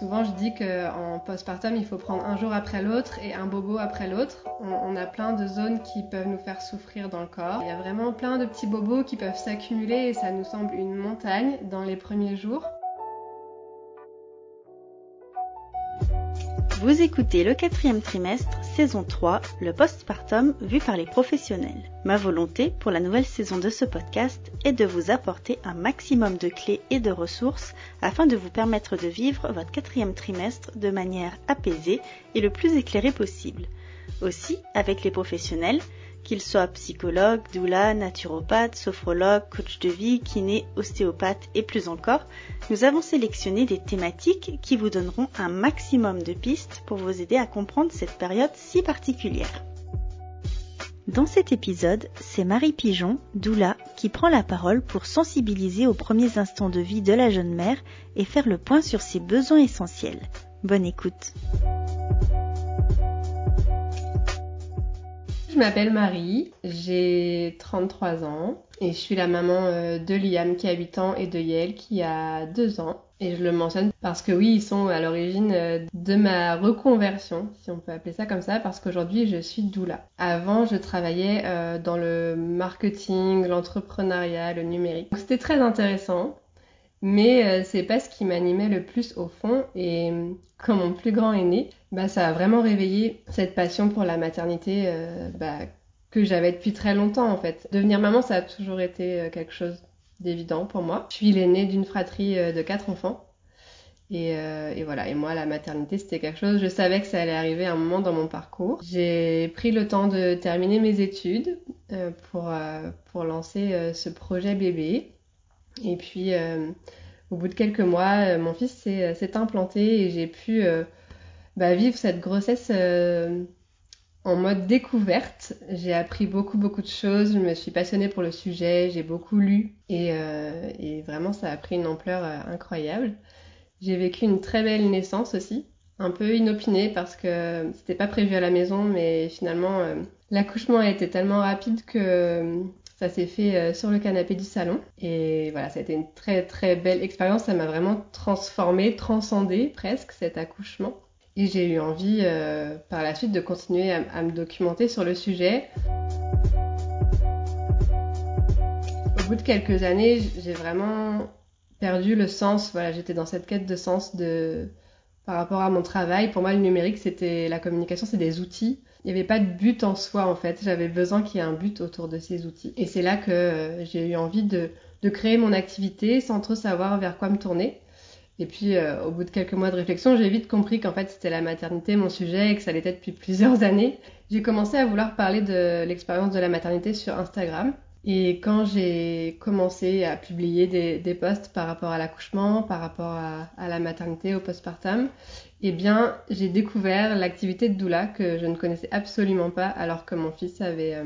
Souvent, je dis qu'en postpartum, il faut prendre un jour après l'autre et un bobo après l'autre. On, on a plein de zones qui peuvent nous faire souffrir dans le corps. Il y a vraiment plein de petits bobos qui peuvent s'accumuler et ça nous semble une montagne dans les premiers jours. Vous écoutez le quatrième trimestre, saison 3, le postpartum vu par les professionnels. Ma volonté pour la nouvelle saison de ce podcast est de vous apporter un maximum de clés et de ressources afin de vous permettre de vivre votre quatrième trimestre de manière apaisée et le plus éclairée possible. Aussi, avec les professionnels, qu'ils soient psychologues, doula, naturopathes, sophrologues, coach de vie, kiné, ostéopathe et plus encore, nous avons sélectionné des thématiques qui vous donneront un maximum de pistes pour vous aider à comprendre cette période si particulière. Dans cet épisode, c'est Marie Pigeon, doula, qui prend la parole pour sensibiliser aux premiers instants de vie de la jeune mère et faire le point sur ses besoins essentiels. Bonne écoute. M'appelle Marie, j'ai 33 ans et je suis la maman euh, de Liam qui a 8 ans et de Yael qui a 2 ans. Et je le mentionne parce que oui, ils sont à l'origine euh, de ma reconversion, si on peut appeler ça comme ça, parce qu'aujourd'hui je suis doula. Avant, je travaillais euh, dans le marketing, l'entrepreneuriat, le numérique. C'était très intéressant, mais c'est pas ce qui m'animait le plus au fond. Et quand mon plus grand est né, bah, ça a vraiment réveillé cette passion pour la maternité euh, bah, que j'avais depuis très longtemps en fait. Devenir maman, ça a toujours été euh, quelque chose d'évident pour moi. Je suis l'aînée d'une fratrie euh, de quatre enfants. Et, et, voilà, et moi la maternité c'était quelque chose, je savais que ça allait arriver à un moment dans mon parcours. J'ai pris le temps de terminer mes études pour, pour lancer ce projet bébé. Et puis au bout de quelques mois, mon fils s'est implanté et j'ai pu bah, vivre cette grossesse euh, en mode découverte. J'ai appris beaucoup beaucoup de choses, je me suis passionnée pour le sujet, j'ai beaucoup lu et, euh, et, vraiment ça a pris une ampleur euh, incroyable. J'ai vécu une très belle naissance aussi, un peu inopinée parce que c'était pas prévu à la maison, mais finalement l'accouchement a été tellement rapide que ça s'est fait sur le canapé du salon. Et voilà, ça a été une très très belle expérience. Ça m'a vraiment transformée, transcendée presque cet accouchement. Et j'ai eu envie euh, par la suite de continuer à, me documenter sur le sujet. Au bout de quelques années, j'ai vraiment perdu le sens. Voilà, j'étais dans cette quête de sens de par rapport à mon travail. Pour moi, le numérique, c'était la communication, c'est des outils. Il n'y avait pas de but en soi en fait. J'avais besoin qu'il y ait un but autour de ces outils. Et c'est là que euh, j'ai eu envie de, de créer mon activité sans trop savoir vers quoi me tourner. Et puis, euh, au bout de quelques mois de réflexion, j'ai vite compris qu'en fait, c'était la maternité mon sujet et que ça l'était depuis plusieurs années. J'ai commencé à vouloir parler de l'expérience de la maternité sur Instagram. Et quand j'ai commencé à publier des, posts par rapport à l'accouchement, par rapport à, la maternité, au postpartum, eh bien, j'ai découvert l'activité de doula que je ne connaissais absolument pas alors que mon fils avait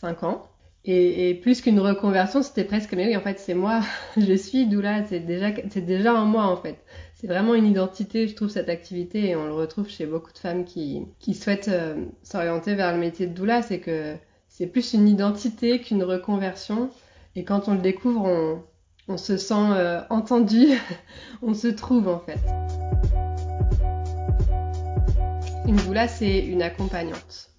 5 euh, ans. Et, et, plus qu'une reconversion, c'était presque, mais oui, en fait, c'est moi, je suis doula, c'est déjà, c'est déjà en moi, en fait. C'est vraiment une identité, je trouve, cette activité, et on le retrouve chez beaucoup de femmes qui, qui souhaitent euh, s'orienter vers le métier de doula, c'est que c'est plus une identité qu'une reconversion, et quand on le découvre, on, se sent euh, entendu, on se trouve, en fait. Une doula, c'est une accompagnante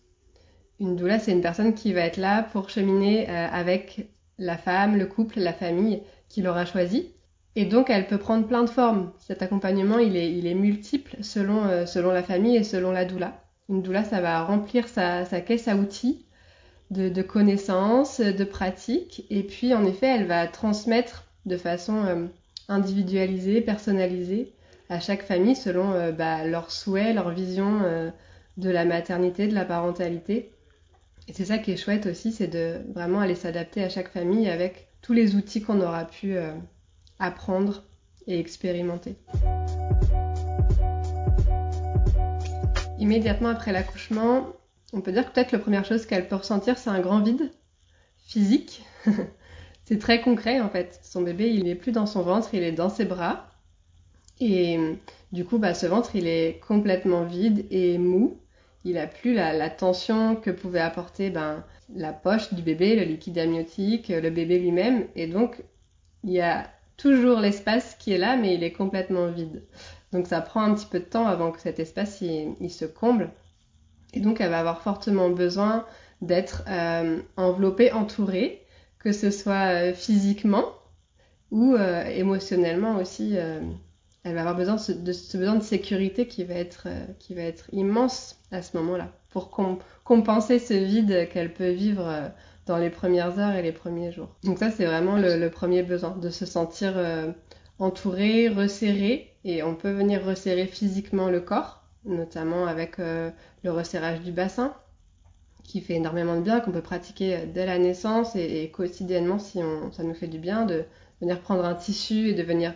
une doula, c'est une personne qui va être là pour cheminer euh, avec la femme, le couple, la famille qui l'aura choisi. Et donc, elle peut prendre plein de formes. Cet accompagnement, il est, multiple selon, euh, selon la famille et selon la doula. Une doula, ça va remplir sa caisse à outils de, connaissances, de pratiques. Et puis, en effet, elle va transmettre de façon euh, individualisée, personnalisée à chaque famille selon bah, leurs souhaits, leur vision de la maternité, de la parentalité. Et c'est ça qui est chouette aussi, c'est de vraiment aller s'adapter à chaque famille avec tous les outils qu'on aura pu euh, apprendre et expérimenter. Immédiatement après l'accouchement, on peut dire que peut-être la première chose qu'elle peut ressentir, c'est un grand vide physique. c'est très concret en fait. Son bébé, il n'est plus dans son ventre, il est dans ses bras. Et du coup, bah, ce ventre, il est complètement vide et mou il a plus la, tension que pouvait apporter ben, la poche du bébé, le liquide amniotique, le bébé lui-même. Et donc, il y a toujours l'espace qui est là, mais il est complètement vide. Donc ça prend un petit peu de temps avant que cet espace il, se comble. Et donc elle va avoir fortement besoin d'être euh, enveloppée, entourée, que ce soit euh, physiquement ou euh, émotionnellement aussi. elle va avoir besoin de ce besoin de sécurité qui va être, immense à ce moment-là pour compenser ce vide qu'elle peut vivre dans les premières heures et les premiers jours. Donc ça, c'est vraiment le, premier besoin, de se sentir euh, entouré, resserré, et on peut venir resserrer physiquement le corps, notamment avec euh, le resserrage du bassin, qui fait énormément de bien, qu'on peut pratiquer euh, dès la naissance et, quotidiennement si on, ça nous fait du bien, de venir prendre un tissu et de venir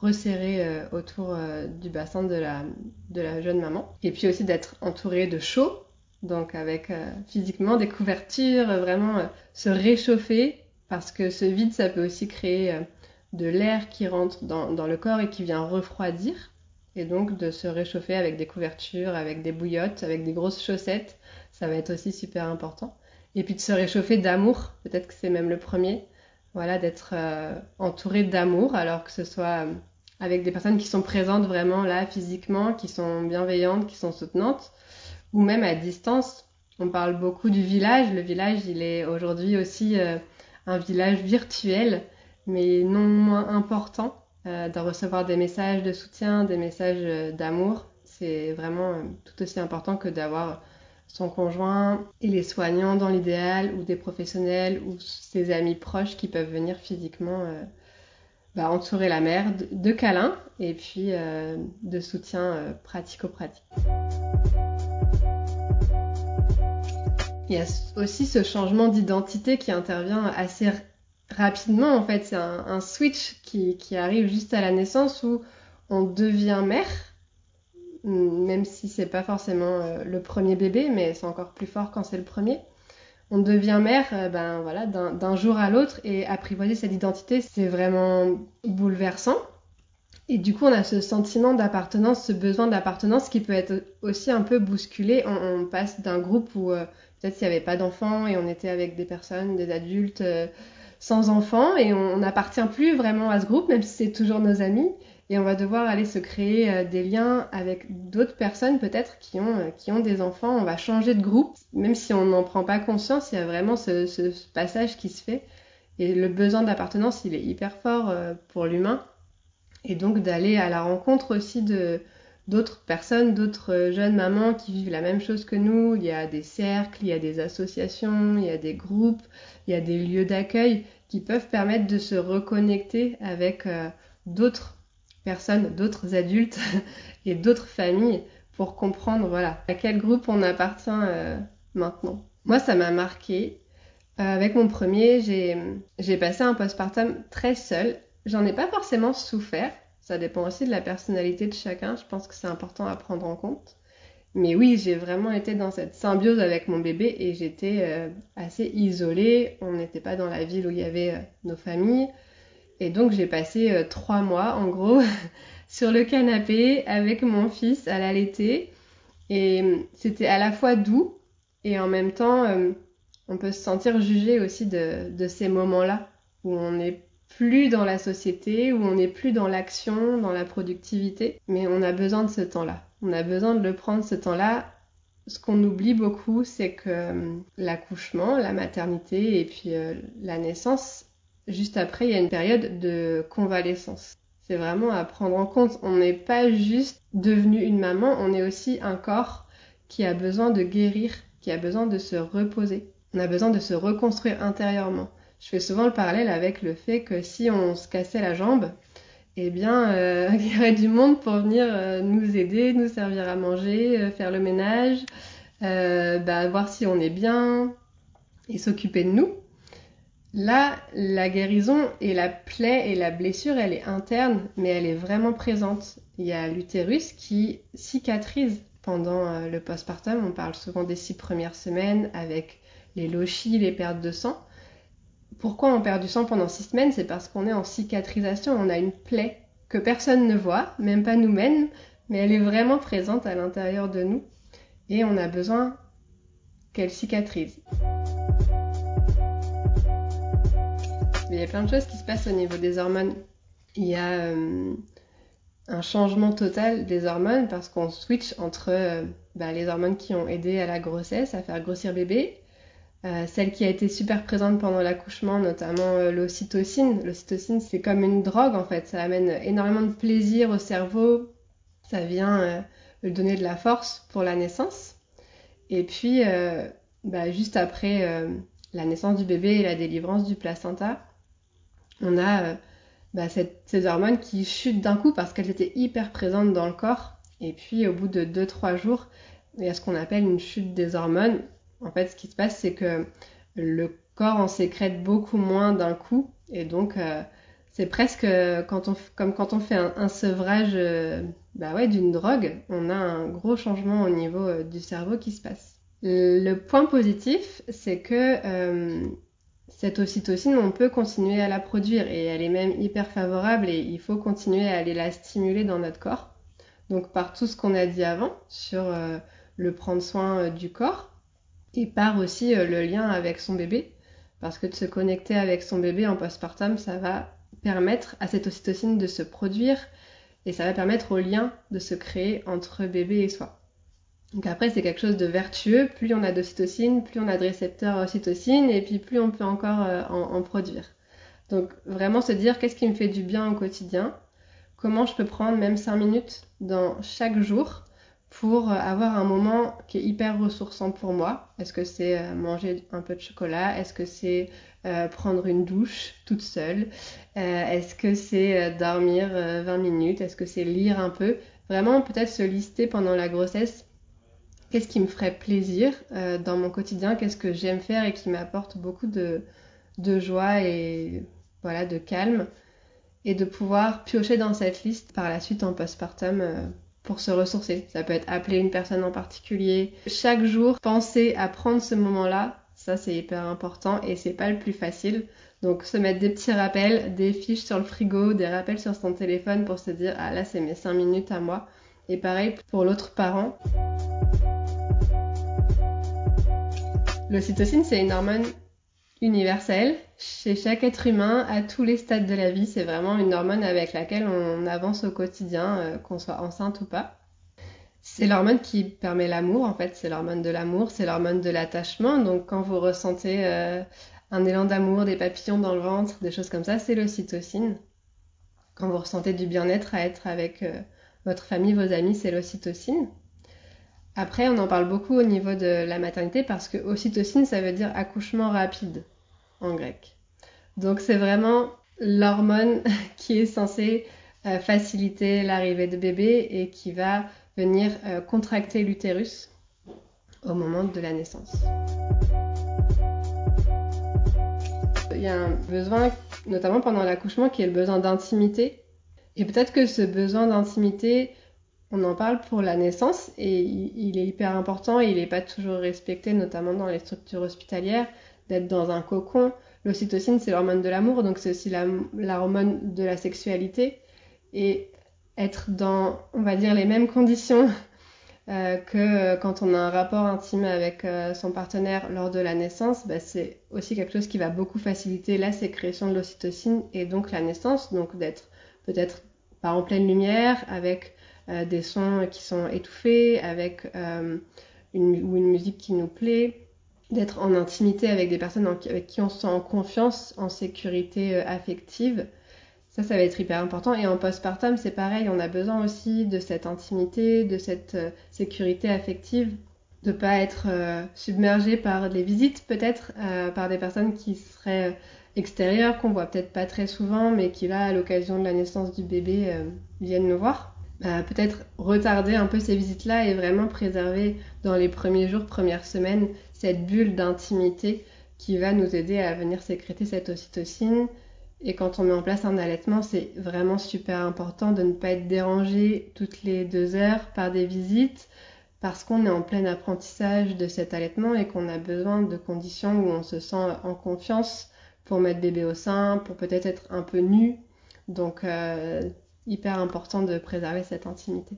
resserrer autour du bassin de la, jeune maman. Et puis aussi d'être entouré de chaud, donc avec euh, physiquement des couvertures, euh, vraiment euh, se réchauffer, parce que ce vide, ça peut aussi créer de l'air qui rentre dans, le corps et qui vient refroidir. Et donc de se réchauffer avec des couvertures, avec des bouillottes, avec des grosses chaussettes, ça va être aussi super important. Et puis de se réchauffer d'amour, peut-être que c'est même le premier, voilà, d'être entouré d'amour, alors que ce soit avec des personnes qui sont présentes vraiment là physiquement, qui sont bienveillantes, qui sont soutenantes, ou même à distance. On parle beaucoup du village. Le village, il est aujourd'hui aussi euh, un village virtuel, mais non moins important, euh, de recevoir des messages de soutien, des messages euh, d'amour. C'est vraiment tout aussi important que d'avoir son conjoint et les soignants dans l'idéal, ou des professionnels, ou ses amis proches qui peuvent venir physiquement bah, entourer la mère de, câlins et puis de soutien pratico-pratique. Il y a aussi ce changement d'identité qui intervient assez rapidement. En fait, c'est un, switch qui, arrive juste à la naissance où on devient mère, même si c'est pas forcément euh, le premier bébé, mais c'est encore plus fort quand c'est le premier. On devient mère, euh, ben voilà, d'un jour à l'autre et apprivoiser cette identité, c'est vraiment bouleversant. Et du coup, on a ce sentiment d'appartenance, ce besoin d'appartenance qui peut être aussi un peu bousculé. On, passe d'un groupe où euh, peut-être s'il n'y avait pas d'enfants et on était avec des personnes, des adultes sans enfants et on n'appartient plus vraiment à ce groupe, même si c'est toujours nos amis. Et on va devoir aller se créer euh, des liens avec d'autres personnes peut-être qui ont, euh, qui ont des enfants. On va changer de groupe, même si on n'en prend pas conscience, il y a vraiment ce, ce, passage qui se fait. Et le besoin d'appartenance, il est hyper fort pour l'humain. Et donc d'aller à la rencontre aussi de, d'autres personnes, d'autres euh, jeunes mamans qui vivent la même chose que nous. Il y a des cercles, il y a des associations, il y a des groupes, il y a des lieux d'accueil qui peuvent permettre de se reconnecter avec euh, d'autres personnes, d'autres adultes et d'autres familles pour comprendre voilà à quel groupe on appartient euh, maintenant. Moi, ça m'a marqué. avec mon premier, j'ai passé un postpartum très seul. J'en ai pas forcément souffert ça dépend aussi de la personnalité de chacun. Je pense que c'est important à prendre en compte. Mais oui, j'ai vraiment été dans cette symbiose avec mon bébé et j'étais euh, assez isolée. On n'était pas dans la ville où il y avait euh, nos familles. Et donc j'ai passé euh, trois mois en gros sur le canapé avec mon fils à l'allaiter. Et c'était à la fois doux et en même temps on peut se sentir jugé aussi de, de ces moments-là où on est plus dans la société, où on n'est plus dans l'action, dans la productivité, mais on a besoin de ce temps-là. On a besoin de le prendre ce temps-là. Ce qu'on oublie beaucoup, c'est que euh, l'accouchement, la maternité et puis euh, la naissance, juste après, il y a une période de convalescence. C'est vraiment à prendre en compte. On n'est pas juste devenu une maman, on est aussi un corps qui a besoin de guérir, qui a besoin de se reposer. On a besoin de se reconstruire intérieurement je fais souvent le parallèle avec le fait que si on se cassait la jambe, eh bien, euh, il y aurait du monde pour venir euh, nous aider, nous servir à manger, euh, faire le ménage, bah, voir si on est bien et s'occuper de nous. Là, la guérison et la plaie et la blessure, elle est interne, mais elle est vraiment présente. Il y a l'utérus qui cicatrise pendant le postpartum. On parle souvent des six premières semaines avec les lochis, les pertes de sang. Pourquoi on perd du sang pendant six semaines? C'est parce qu'on est en cicatrisation, on a une plaie que personne ne voit, même pas nous-mêmes, mais elle est vraiment présente à l'intérieur de nous et on a besoin qu'elle cicatrise. Il y a plein de choses qui se passent au niveau des hormones. il y a euh, un changement total des hormones parce qu'on switch entre euh, bah, les hormones qui ont aidé à la grossesse, à faire grossir bébé, euh, celle qui a été super présente pendant l'accouchement, notamment l'ocytocine. L'ocytocine, c'est comme une drogue en fait, ça amène énormément de plaisir au cerveau, ça vient lui donner de la force pour la naissance. Et puis, bah, juste après la naissance du bébé et la délivrance du placenta, on a bah, ces hormones qui chutent d'un coup parce qu'elles étaient hyper présentes dans le corps. Et puis au bout de 2-3 jours, il y a ce qu'on appelle une chute des hormones. En fait, ce qui se passe, c'est que le corps en sécrète beaucoup moins d'un coup. Et donc, euh, c'est presque on, comme quand on fait un, sevrage euh, bah d'une drogue, on a un gros changement au niveau euh, du cerveau qui se passe. Le point positif, c'est que cette ocytocine, on peut continuer à la produire et elle est même hyper favorable et il faut continuer à aller la stimuler dans notre corps. Donc par tout ce qu'on a dit avant sur euh, le prendre soin euh, du corps et par aussi euh, le lien avec son bébé parce que de se connecter avec son bébé en postpartum, ça va permettre à cette ocytocine de se produire et ça va permettre au lien de se créer entre bébé et soi. Donc après, c'est quelque chose de vertueux. Plus on a d'ocytocine, plus on a de récepteurs ocytocine, et puis plus on peut encore euh, en, produire. Donc vraiment se dire qu'est-ce qui me fait du bien au quotidien, comment je peux prendre même 5 minutes dans chaque jour pour euh, avoir un moment qui est hyper ressourçant pour moi. Est-ce que c'est euh, manger un peu de chocolat? Est-ce que c'est prendre une douche toute seule? Est-ce que c'est dormir 20 minutes? Est-ce que c'est lire un peu? Vraiment peut-être se lister pendant la grossesse. Qu'est-ce qui me ferait plaisir euh, dans mon quotidien, qu'est-ce que j'aime faire et qui m'apporte beaucoup de, joie et voilà de calme? Et de pouvoir piocher dans cette liste par la suite en postpartum euh, pour se ressourcer. Ça peut être appeler une personne en particulier. Chaque jour, penser à prendre ce moment-là, ça c'est hyper important et c'est pas le plus facile. Donc se mettre des petits rappels, des fiches sur le frigo, des rappels sur son téléphone pour se dire ah là c'est mes 5 minutes à moi. Et pareil pour l'autre parent. L'ocytocine, c'est une hormone universelle chez chaque être humain à tous les stades de la vie. C'est vraiment une hormone avec laquelle on avance au quotidien, euh, qu'on soit enceinte ou pas. C'est l'hormone qui permet l'amour, en fait, c'est l'hormone de l'amour, c'est l'hormone de l'attachement. Donc quand vous ressentez euh, un élan d'amour, des papillons dans le ventre, des choses comme ça, c'est l'ocytocine. Quand vous ressentez du bien-être à être avec euh, votre famille, vos amis, c'est l'ocytocine. Après, on en parle beaucoup au niveau de la maternité parce que ocytocine, ça veut dire accouchement rapide en grec. Donc c'est vraiment l'hormone qui est censée euh, faciliter l'arrivée de bébé et qui va venir euh, contracter l'utérus au moment de la naissance. Il y a un besoin, notamment pendant l'accouchement, qui est le besoin d'intimité. Et peut-être que ce besoin d'intimité, on en parle pour la naissance et il, est hyper important et il n'est pas toujours respecté, notamment dans les structures hospitalières, d'être dans un cocon. L'ocytocine, c'est l'hormone de l'amour, donc c'est aussi l'hormone de la sexualité. Et être dans, on va dire, les mêmes conditions euh, que quand on a un rapport intime avec euh, son partenaire lors de la naissance, bah, c'est aussi quelque chose qui va beaucoup faciliter la sécrétion de l'ocytocine et donc la naissance, donc d'être peut-être pas en pleine lumière, avec euh, des sons qui sont étouffés, avec une, ou une musique qui nous plaît, d'être en intimité avec des personnes avec qui on se sent en confiance, en sécurité euh, affective. Ça, ça va être hyper important. Et en postpartum, c'est pareil, on a besoin aussi de cette intimité, de cette sécurité affective, de pas être submergé par des visites peut-être, par des personnes qui seraient extérieures, qu'on voit peut-être pas très souvent, mais qui là, à l'occasion de la naissance du bébé, viennent nous voir. Bah, peut-être retarder un peu ces visites-là et vraiment préserver dans les premiers jours, premières semaines, cette bulle d'intimité qui va nous aider à venir sécréter cette ocytocine. Et quand on met en place un allaitement, c'est vraiment super important de ne pas être dérangé toutes les deux heures par des visites parce qu'on est en plein apprentissage de cet allaitement et qu'on a besoin de conditions où on se sent en confiance pour mettre bébé au sein, pour peut-être être un peu nu. Donc euh, hyper important de préserver cette intimité.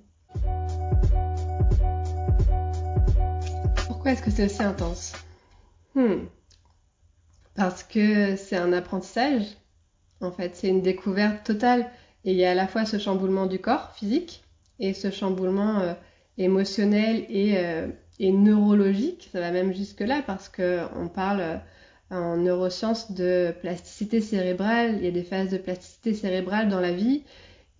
Pourquoi est-ce que c'est aussi intense? Hmm. Parce que c'est un apprentissage, en fait, c'est une découverte totale. Et il y a à la fois ce chamboulement du corps physique et ce chamboulement euh, émotionnel et, euh, et, neurologique. Ça va même jusque-là parce qu'on parle euh, en neurosciences de plasticité cérébrale. Il y a des phases de plasticité cérébrale dans la vie.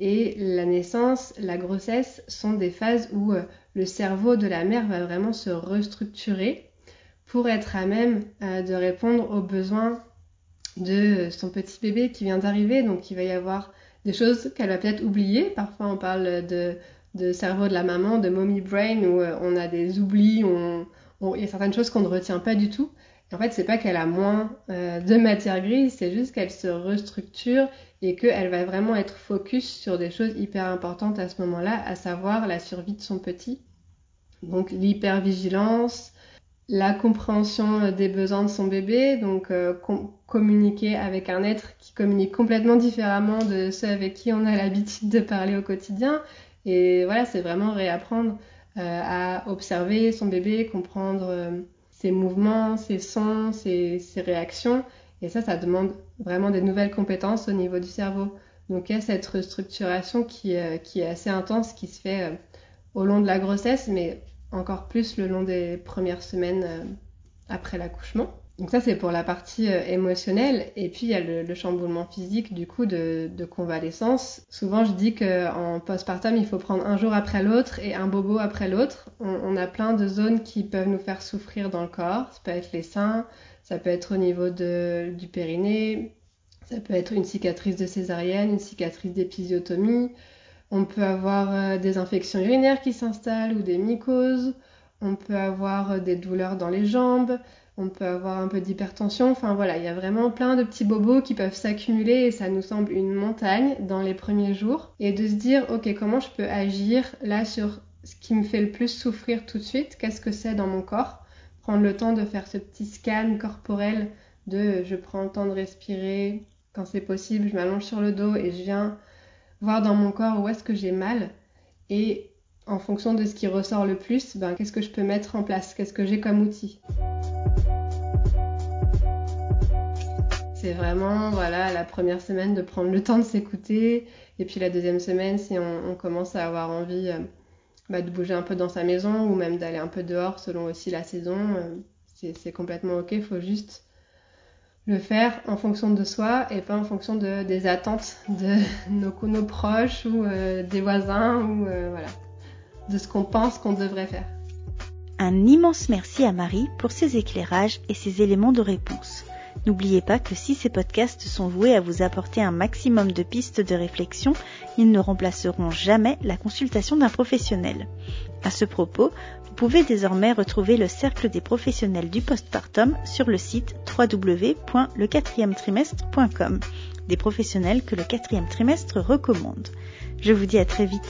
Et la naissance, la grossesse sont des phases où le cerveau de la mère va vraiment se restructurer pour être à même de répondre aux besoins de son petit bébé qui vient d'arriver. Donc il va y avoir des choses qu'elle va peut-être oublier. Parfois, on parle de, cerveau de la maman, de mommy brain, où euh, on a des oublis, il y a certaines choses qu'on ne retient pas du tout. En fait, c'est pas qu'elle a moins euh, de matière grise, c'est juste qu'elle se restructure et qu'elle va vraiment être focus sur des choses hyper importantes à ce moment-là, à savoir la survie de son petit. Donc l'hypervigilance, la compréhension euh, des besoins de son bébé, donc euh, communiquer avec un être qui communique complètement différemment de ceux avec qui on a l'habitude de parler au quotidien. Et voilà, c'est vraiment réapprendre à observer son bébé, comprendre ses mouvements, ses sons, ses, réactions. Et ça, ça demande vraiment des nouvelles compétences au niveau du cerveau. Donc il y a cette restructuration qui, qui est assez intense, qui se fait au long de la grossesse, mais encore plus le long des premières semaines euh, après l'accouchement. Donc ça c'est pour la partie euh, émotionnelle et puis il y a le, chamboulement physique du coup de, convalescence. Souvent je dis qu'en postpartum il faut prendre un jour après l'autre et un bobo après l'autre. On, a plein de zones qui peuvent nous faire souffrir dans le corps. Ça peut être les seins, ça peut être au niveau du périnée, ça peut être une cicatrice de césarienne, une cicatrice d'épisiotomie, on peut avoir euh, des infections urinaires qui s'installent ou des mycoses. On peut avoir euh, des douleurs dans les jambes. On peut avoir un peu d'hypertension. Enfin voilà, il y a vraiment plein de petits bobos qui peuvent s'accumuler et ça nous semble une montagne dans les premiers jours. Et de se dire, ok, comment je peux agir là sur ce qui me fait le plus souffrir tout de suite? Qu'est-ce que c'est dans mon corps? Prendre le temps de faire ce petit scan corporel de je prends le temps de respirer. Quand c'est possible, je m'allonge sur le dos et je viens voir dans mon corps où est-ce que j'ai mal et en fonction de ce qui ressort le plus, ben, qu'est-ce que je peux mettre en place, qu'est-ce que j'ai comme outil? C'est vraiment voilà la première semaine de prendre le temps de s'écouter et puis la deuxième semaine si on, commence à avoir envie euh, bah, de bouger un peu dans sa maison ou même d'aller un peu dehors selon aussi la saison, euh, c'est complètement ok, faut juste le faire en fonction de soi et pas en fonction de, des attentes de nos, proches ou euh, des voisins ou voilà, de ce qu'on pense qu'on devrait faire. Un immense merci à Marie pour ses éclairages et ses éléments de réponse. N'oubliez pas que si ces podcasts sont voués à vous apporter un maximum de pistes de réflexion, ils ne remplaceront jamais la consultation d'un professionnel. À ce propos, vous pouvez désormais retrouver le cercle des professionnels du postpartum sur le site www.le4trimestre.com, des professionnels que le quatrième trimestre recommande. Je vous dis à très vite.